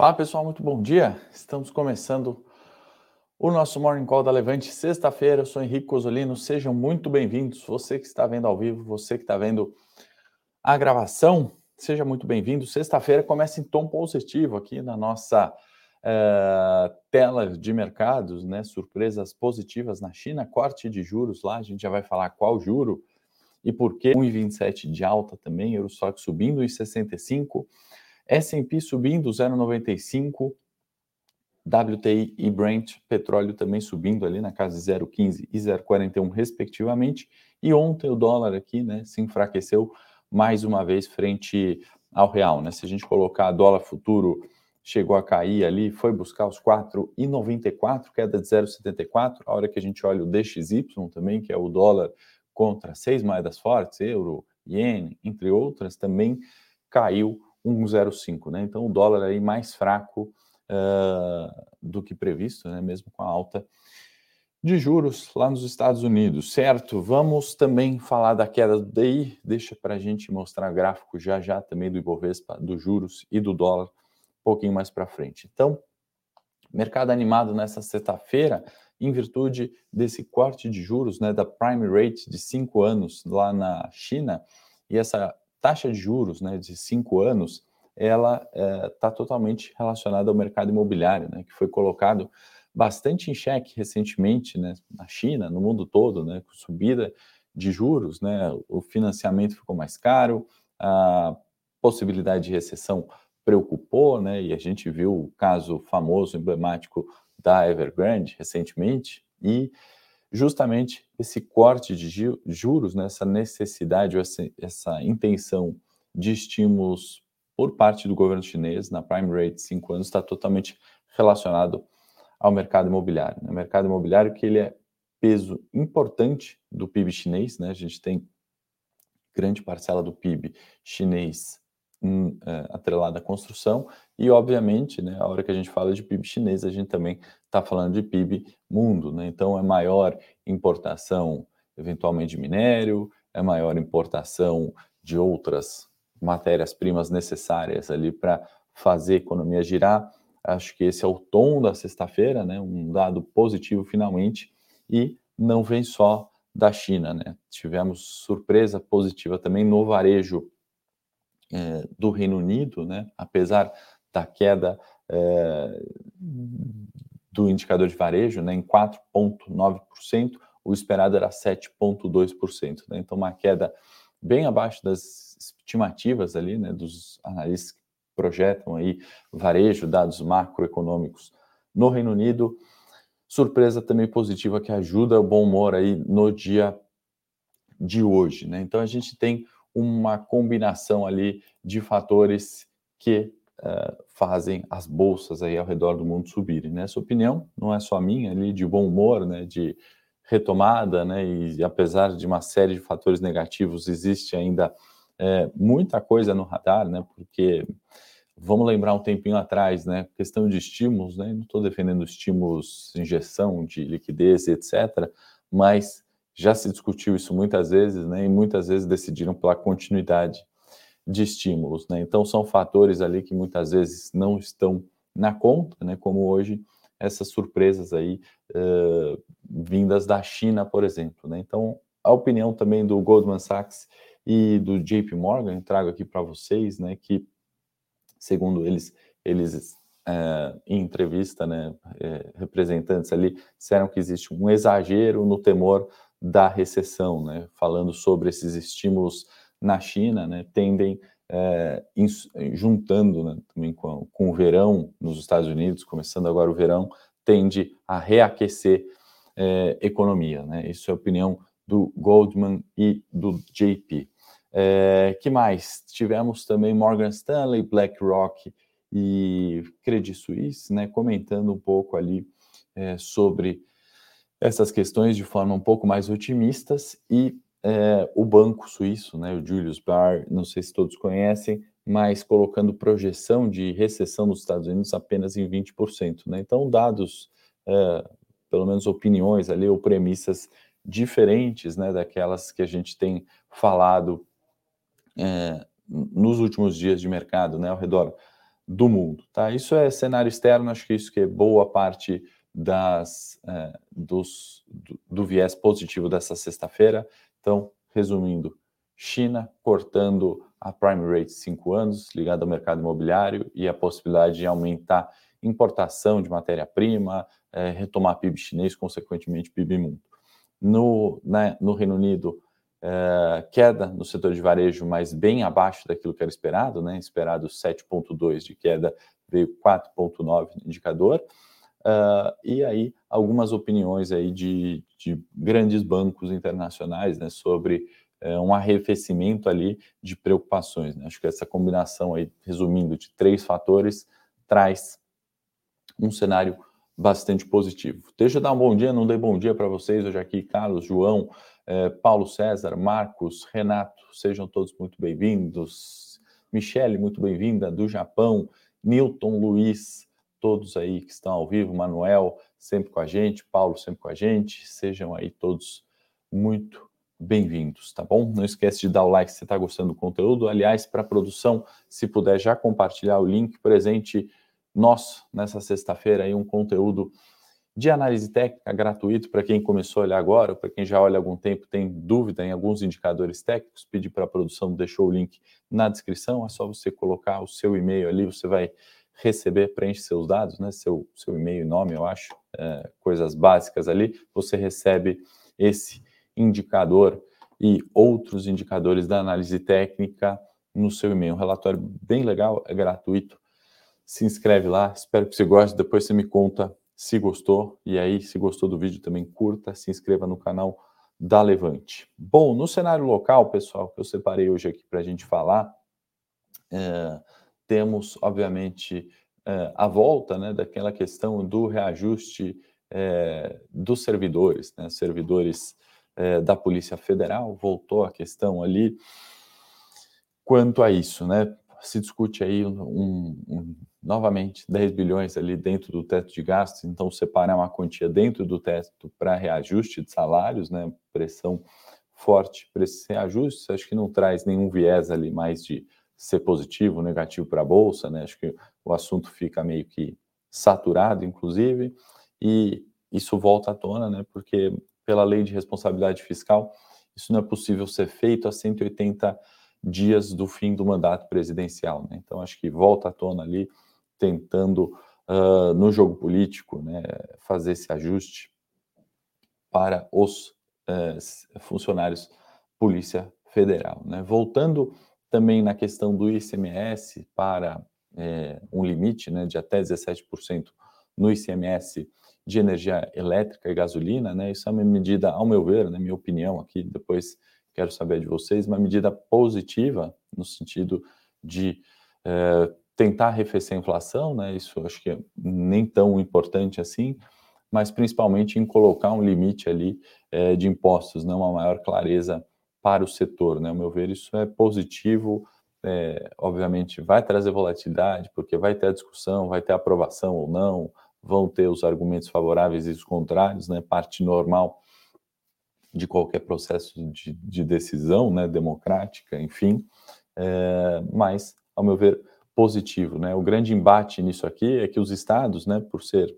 Fala pessoal, muito bom dia. Estamos começando o nosso Morning Call da Levante, sexta-feira. Eu sou Henrique Cosolino, sejam muito bem-vindos. Você que está vendo ao vivo, você que está vendo a gravação, seja muito bem-vindo. Sexta-feira começa em tom positivo aqui na nossa uh, tela de mercados, né? Surpresas positivas na China, corte de juros lá, a gente já vai falar qual juro e por que 1,27 de alta também, Eurostock subindo em 65, S&P subindo 0,95, WTI e Brent, petróleo também subindo ali na casa de 0,15 e 0,41 respectivamente, e ontem o dólar aqui, né, se enfraqueceu mais uma vez frente ao real, né? Se a gente colocar dólar futuro chegou a cair ali, foi buscar os 4,94, queda de 0,74. A hora que a gente olha o DXY também, que é o dólar contra seis moedas fortes, euro, iene, entre outras, também caiu 1,05, né? Então o dólar aí mais fraco uh, do que previsto, né? Mesmo com a alta de juros lá nos Estados Unidos, certo? Vamos também falar da queda do DI, deixa para a gente mostrar gráfico já já também do Ibovespa, dos juros e do dólar pouquinho mais para frente. Então, mercado animado nessa sexta-feira, em virtude desse corte de juros, né, da prime rate de cinco anos lá na China, e essa taxa de juros, né, de cinco anos, ela está é, totalmente relacionada ao mercado imobiliário, né, que foi colocado bastante em xeque recentemente, né, na China, no mundo todo, né, com subida de juros, né, o financiamento ficou mais caro, a possibilidade de recessão preocupou, né? E a gente viu o caso famoso, emblemático da Evergrande recentemente, e justamente esse corte de juros, né, essa necessidade, essa, essa intenção de estímulos por parte do governo chinês na prime rate 5 anos está totalmente relacionado ao mercado imobiliário. Né? O mercado imobiliário que ele é peso importante do PIB chinês, né? A gente tem grande parcela do PIB chinês atrelada à construção, e obviamente, né, a hora que a gente fala de PIB chinês, a gente também está falando de PIB mundo, né? Então é maior importação, eventualmente, de minério, é maior importação de outras matérias-primas necessárias ali para fazer a economia girar. Acho que esse é o tom da sexta-feira, né? Um dado positivo finalmente, e não vem só da China, né? Tivemos surpresa positiva também no varejo é, do Reino Unido, né, apesar da queda é, do indicador de varejo né, em 4,9%, o esperado era 7,2%. Né, então, uma queda bem abaixo das estimativas ali, né, dos analistas que projetam aí varejo, dados macroeconômicos no Reino Unido. Surpresa também positiva que ajuda o bom humor aí no dia de hoje. Né? Então, a gente tem uma combinação ali de fatores que uh, fazem as bolsas aí ao redor do mundo subirem. Né? Essa opinião não é só minha, ali de bom humor, né, de retomada, né, e apesar de uma série de fatores negativos, existe ainda é, muita coisa no radar, né, porque vamos lembrar um tempinho atrás, né, questão de estímulos, né, não estou defendendo estímulos, injeção de liquidez, etc., mas já se discutiu isso muitas vezes, né, e muitas vezes decidiram pela continuidade de estímulos, né? Então são fatores ali que muitas vezes não estão na conta, né? Como hoje essas surpresas aí uh, vindas da China, por exemplo, né? Então a opinião também do Goldman Sachs e do JP Morgan trago aqui para vocês, né? Que segundo eles eles é, em entrevista, né, é, representantes ali disseram que existe um exagero no temor da recessão, né, falando sobre esses estímulos na China, né, tendem é, juntando né, também com, com, o verão nos Estados Unidos, começando agora o verão, tende a reaquecer é, economia. Né? Isso é a opinião do Goldman e do JP. É, que mais? Tivemos também Morgan Stanley, BlackRock e Credit Suisse, né, comentando um pouco ali é, sobre essas questões de forma um pouco mais otimistas e é, o banco suíço, né, o Julius Baer, não sei se todos conhecem, mas colocando projeção de recessão nos Estados Unidos apenas em 20%. Né? Então, dados, é, pelo menos opiniões ali ou premissas diferentes né, daquelas que a gente tem falado é, nos últimos dias de mercado né, ao redor do mundo. Tá? Isso é cenário externo, acho que isso que é boa parte das, é, dos, do, do viés positivo dessa sexta-feira. Então, resumindo, China cortando a prime rate 5 anos, ligada ao mercado imobiliário, e a possibilidade de aumentar importação de matéria-prima, é, retomar PIB chinês, consequentemente PIB mundo. No, né, no Reino Unido, é, queda no setor de varejo, mas bem abaixo daquilo que era esperado, né? esperado 7,2 de queda, veio 4,9 no indicador. Uh, e aí algumas opiniões aí de, de grandes bancos internacionais né, sobre é, um arrefecimento ali de preocupações. Né? Acho que essa combinação aí, resumindo, de três fatores, traz um cenário bastante positivo. Deixa eu dar um bom dia, não dei bom dia para vocês hoje aqui, Carlos, João, eh, Paulo César, Marcos, Renato, sejam todos muito bem-vindos. Michele, muito bem-vinda, do Japão, Newton, Luiz, todos aí que estão ao vivo, Manuel, sempre com a gente, Paulo, sempre com a gente, sejam aí todos muito bem-vindos, tá bom? Não esquece de dar o like se você está gostando do conteúdo. Aliás, para a produção, se puder já compartilhar o link presente nosso nessa sexta-feira aí um conteúdo de análise técnica gratuito para quem começou a olhar agora, para quem já olha há algum tempo, tem dúvida em alguns indicadores técnicos, pedir para a produção, deixou o link na descrição, é só você colocar o seu e-mail ali, você vai receber, preenche seus dados, né, seu, seu e-mail e nome, eu acho, é, coisas básicas ali, você recebe esse indicador e outros indicadores da análise técnica no seu e-mail. Um relatório bem legal, é gratuito. Se inscreve lá, espero que você goste. Depois você me conta se gostou. E aí, se gostou do vídeo, também curta, se inscreva no canal da Levante. Bom, no cenário local, pessoal, que eu separei hoje aqui para a gente falar, é, temos, obviamente, é, a volta né, daquela questão do reajuste é, dos servidores, né, servidores é, da Polícia Federal, voltou a questão ali quanto a isso, né? Se discute aí um, um, novamente 10 bilhões ali dentro do teto de gastos, então separar uma quantia dentro do teto para reajuste de salários, né? Pressão forte para esses reajustes, acho que não traz nenhum viés ali mais de ser positivo, negativo para a bolsa, né? Acho que o assunto fica meio que saturado, inclusive, e isso volta à tona, né? Porque pela lei de responsabilidade fiscal, isso não é possível ser feito a 180 dias do fim do mandato presidencial. Né? Então, acho que volta à tona ali, tentando, uh, no jogo político, né, fazer esse ajuste para os uh, funcionários Polícia Federal. Né? Voltando também na questão do ICMS para é, um limite né, de até 17% no ICMS de energia elétrica e gasolina, né? Isso é uma medida, ao meu ver, na né, minha opinião aqui, depois quero saber de vocês, uma medida positiva no sentido de é, tentar arrefecer a inflação, né? Isso acho que é nem tão importante assim, mas principalmente em colocar um limite ali é, de impostos, né? Uma maior clareza para o setor, né? Ao meu ver, isso é positivo. É, obviamente vai trazer volatilidade, porque vai ter a discussão, vai ter aprovação ou não, vão ter os argumentos favoráveis e os contrários, né? Parte normal de qualquer processo de, de decisão, né? Democrática, enfim. É, mas, ao meu ver, positivo, né? O grande embate nisso aqui é que os estados, né? Por ser,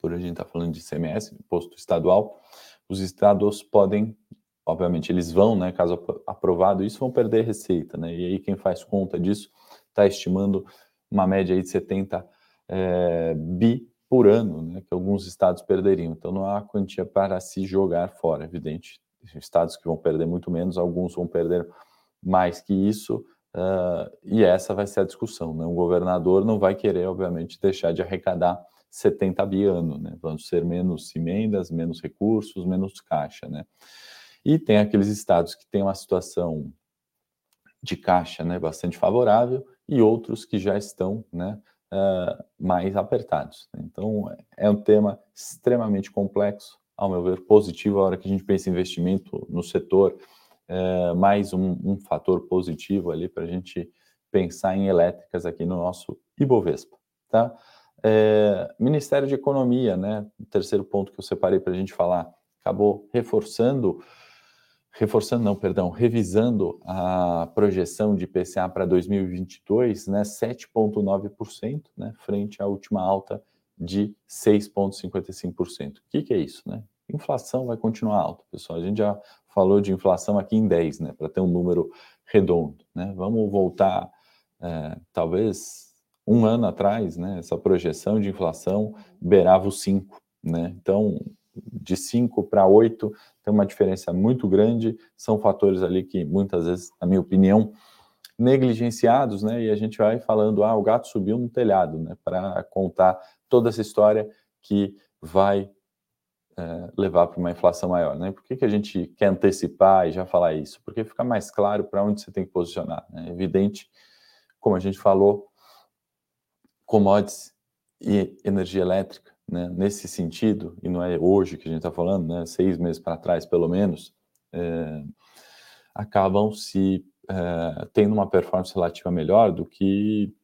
por a gente estar tá falando de CMS, imposto estadual, os estados podem obviamente eles vão, né, caso aprovado isso, vão perder receita, né, e aí quem faz conta disso está estimando uma média aí de 70 é, bi por ano, né, que alguns estados perderiam. Então não há quantia para se jogar fora, evidente. Estados que vão perder muito menos, alguns vão perder mais que isso, uh, e essa vai ser a discussão. Né? O governador não vai querer, obviamente, deixar de arrecadar 70 bi ano, né? Vão ser menos emendas, menos recursos, menos caixa, né? E tem aqueles estados que têm uma situação de caixa, né, bastante favorável e outros que já estão, né, uh, mais apertados. Então, é um tema extremamente complexo, ao meu ver, positivo a hora que a gente pensa em investimento no setor, uh, mais um, um, fator positivo ali para a gente pensar em elétricas aqui no nosso Ibovespa, tá? É, Ministério de Economia, né? O terceiro ponto que eu separei para a gente falar, acabou reforçando, reforçando não, perdão, revisando a projeção de IPCA para 2022, né, 7,9%, né, frente à última alta de 6,55%. O que, que é isso, né? Inflação vai continuar alta, pessoal. A gente já falou de inflação aqui em 10, né, para ter um número redondo, né? Vamos voltar, é, talvez um ano atrás, né, essa projeção de inflação beirava os 5, né? Então, de 5 para 8 tem uma diferença muito grande, são fatores ali que muitas vezes, na minha opinião, negligenciados, né? E a gente vai falando, ah, o gato subiu no telhado, né? Para contar toda essa história que vai é, levar para uma inflação maior, né? Por que, que a gente quer antecipar e já falar isso? Porque fica mais claro para onde você tem que posicionar. Né? É evidente, como a gente falou, commodities e energia elétrica, né? Nesse sentido, e não é hoje que a gente está falando, né? Seis meses para trás, pelo menos, é, acabam se é, tendo uma performance relativa melhor do que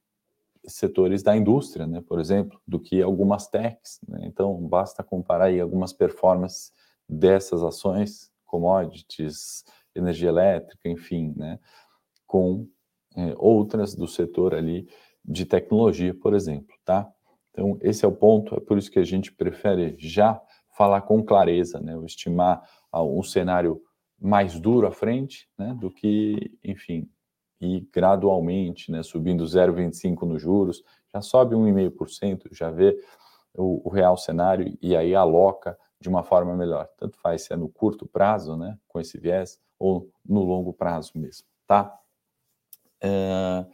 setores da indústria, né, por exemplo, do que algumas techs. Né? Então, basta comparar aí algumas performances dessas ações, commodities, energia elétrica, enfim, né, com é, outras do setor ali de tecnologia, por exemplo, tá? Então, esse é o ponto, é por isso que a gente prefere já falar com clareza, né, estimar um cenário mais duro à frente, né, do que, enfim, ir gradualmente, né, subindo 0,25 nos juros, já sobe 1,5%, já vê o, o, real cenário e aí aloca de uma forma melhor. Tanto faz se é no curto prazo, né, com esse viés, ou no longo prazo mesmo, tá? Uh,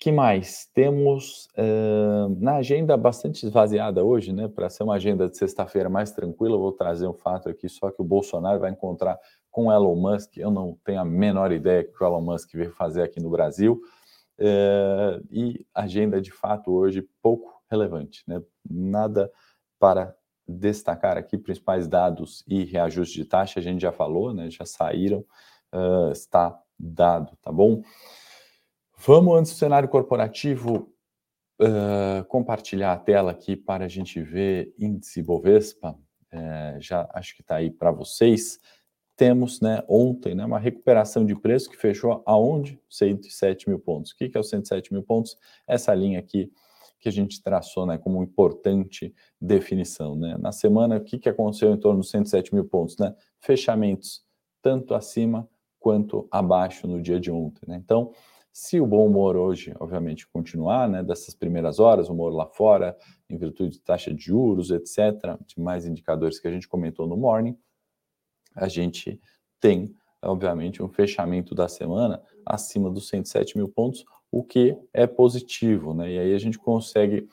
que mais? Temos uh, na agenda bastante esvaziada hoje, né? Para ser uma agenda de sexta-feira mais tranquila, eu vou trazer um fato aqui só que o Bolsonaro vai encontrar com Elon Musk. Eu não tenho a menor ideia que o Elon Musk veio fazer aqui no Brasil. É, e agenda de fato hoje pouco relevante, né? Nada para destacar aqui, principais dados e reajuste de taxa, a gente já falou, né? Já saíram, uh, está dado, tá bom? Vamos, antes do cenário corporativo, uh, compartilhar a tela aqui para a gente ver índice Bovespa. Uh, já acho que está aí para vocês temos né, ontem né, uma recuperação de preço que fechou aonde? 107 mil pontos. O que, que é os 107 mil pontos? Essa linha aqui que a gente traçou né, como importante definição. Né? Na semana, o que, que aconteceu em torno dos 107 mil pontos? Né? Fechamentos tanto acima quanto abaixo no dia de ontem. Né? Então, se o bom humor hoje, obviamente, continuar, né, dessas primeiras horas, o humor lá fora, em virtude de taxa de juros, etc., de mais indicadores que a gente comentou no morning, a gente tem, obviamente, um fechamento da semana acima dos 107 mil pontos, o que é positivo, né? E aí a gente consegue,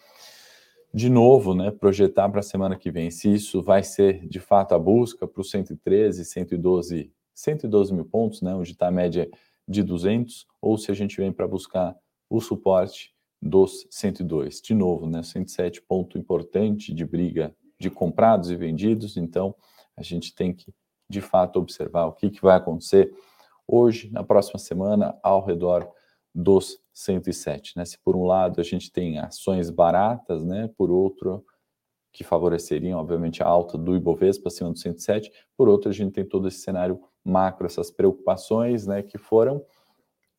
de novo, né, projetar para a semana que vem se isso vai ser de fato a busca para os 113, 112, 112 mil pontos, né, onde está a média de 200, ou se a gente vem para buscar o suporte dos 102. De novo, né, 107 ponto importante de briga de comprados e vendidos, então a gente tem que de fato observar o que, que vai acontecer hoje, na próxima semana, ao redor dos 107. Né? Se por um lado a gente tem ações baratas, né? por outro, que favoreceriam, obviamente, a alta do Ibovespa acima do 107, por outro, a gente tem todo esse cenário macro, essas preocupações né? que foram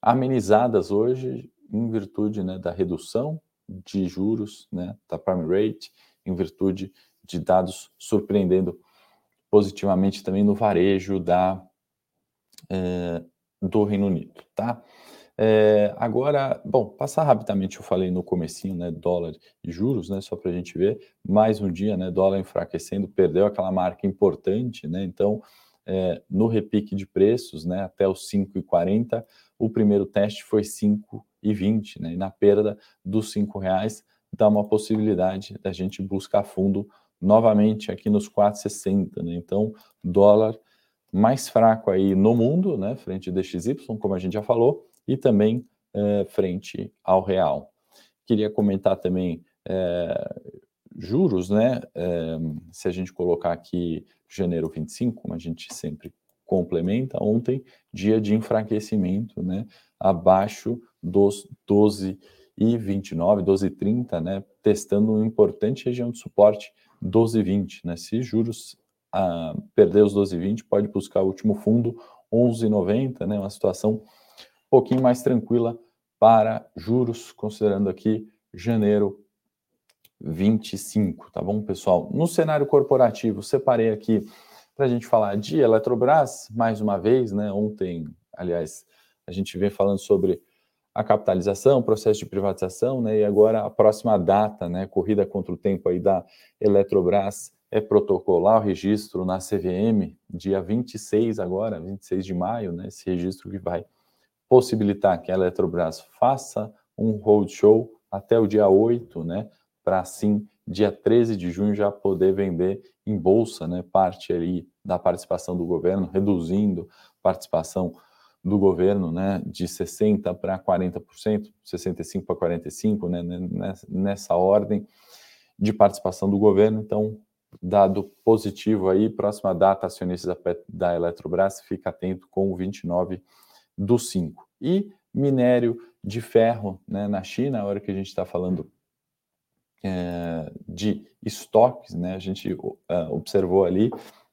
amenizadas hoje em virtude né, da redução de juros né, da prime rate, em virtude de dados surpreendendo positivamente também no varejo da, é, do Reino Unido, tá? É, agora, bom, passar rapidamente, eu falei no comecinho, né, dólar e juros, né, só para a gente ver, mais um dia, né, dólar enfraquecendo, perdeu aquela marca importante, né, então, é, no repique de preços, né, até os 5,40, o primeiro teste foi 5,20, né, e na perda dos 5 reais, dá uma possibilidade da gente buscar fundo novamente aqui nos 4,60, né? Então, dólar mais fraco aí no mundo, né, frente ao DXY, como a gente já falou, e também é, frente ao real. Queria comentar também é, juros, né, é, se a gente colocar aqui janeiro 25, como a gente sempre complementa, ontem, dia de enfraquecimento, né, abaixo dos 12 e 29, 12 e 30, né, testando uma importante região de suporte 12,20, né? Se juros a perder os 12,20, pode buscar o último fundo 11,90, né? Uma situação um pouquinho mais tranquila para juros, considerando aqui janeiro 25, tá bom, pessoal? No cenário corporativo, separei aqui para a gente falar de Eletrobras, mais uma vez, né? Ontem, aliás, a gente vem falando sobre a capitalização, processo de privatização, né? E agora a próxima data, né? Corrida contra o tempo aí da Eletrobras é protocolar o registro na CVM, dia 26 agora, 26 de maio, né? Esse registro que vai possibilitar que a Eletrobras faça um roadshow até o dia 8, né? Para assim, dia 13 de junho, já poder vender em bolsa, né? Parte ali da participação do governo, reduzindo participação do governo, né? De 60% para 40%, 65% para 45%, né? Nessa ordem de participação do governo. Então, dado positivo aí, próxima data, acionistas da, da Eletrobras, fica atento com o 29 do 5. E minério de ferro né, na China, a hora que a gente está falando é, de estoques, né, a gente uh, observou ali,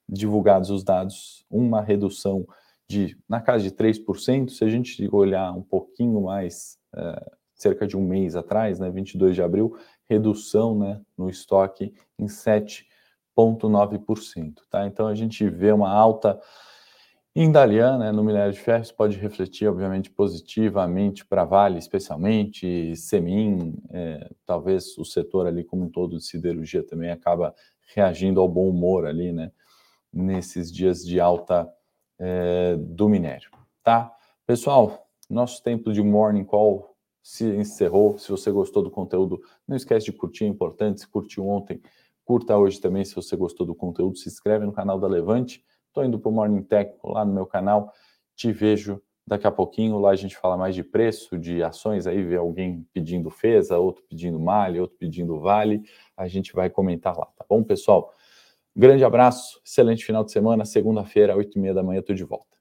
divulgados os dados, uma redução de na casa de 3%, se a gente olhar um pouquinho mais, uh, cerca de um mês atrás, né, 22 de abril, redução né, no estoque em 7,9%. Tá? Então a gente vê uma alta em Dalian, né, no minério de ferro, isso pode refletir, obviamente, positivamente para Vale, especialmente, Semin, é, talvez o setor ali como um todo de siderurgia também acaba reagindo ao bom humor ali, né, nesses dias de alta é, do minério, tá? Pessoal, nosso tempo de Morning Call se encerrou. Se você gostou do conteúdo, não esquece de curtir, é importante. Se curtiu ontem, curta hoje também. Se você gostou do conteúdo, se inscreve no canal da Levante Estou indo para o Morning Tech lá no meu canal. Te vejo daqui a pouquinho. Lá a gente fala mais de preço, de ações. Aí vê alguém pedindo FESA, outro pedindo Mali, outro pedindo Vale. A gente vai comentar lá, tá bom, pessoal? Grande abraço, excelente final de semana. Segunda-feira, oito e meia da manhã, estou de volta.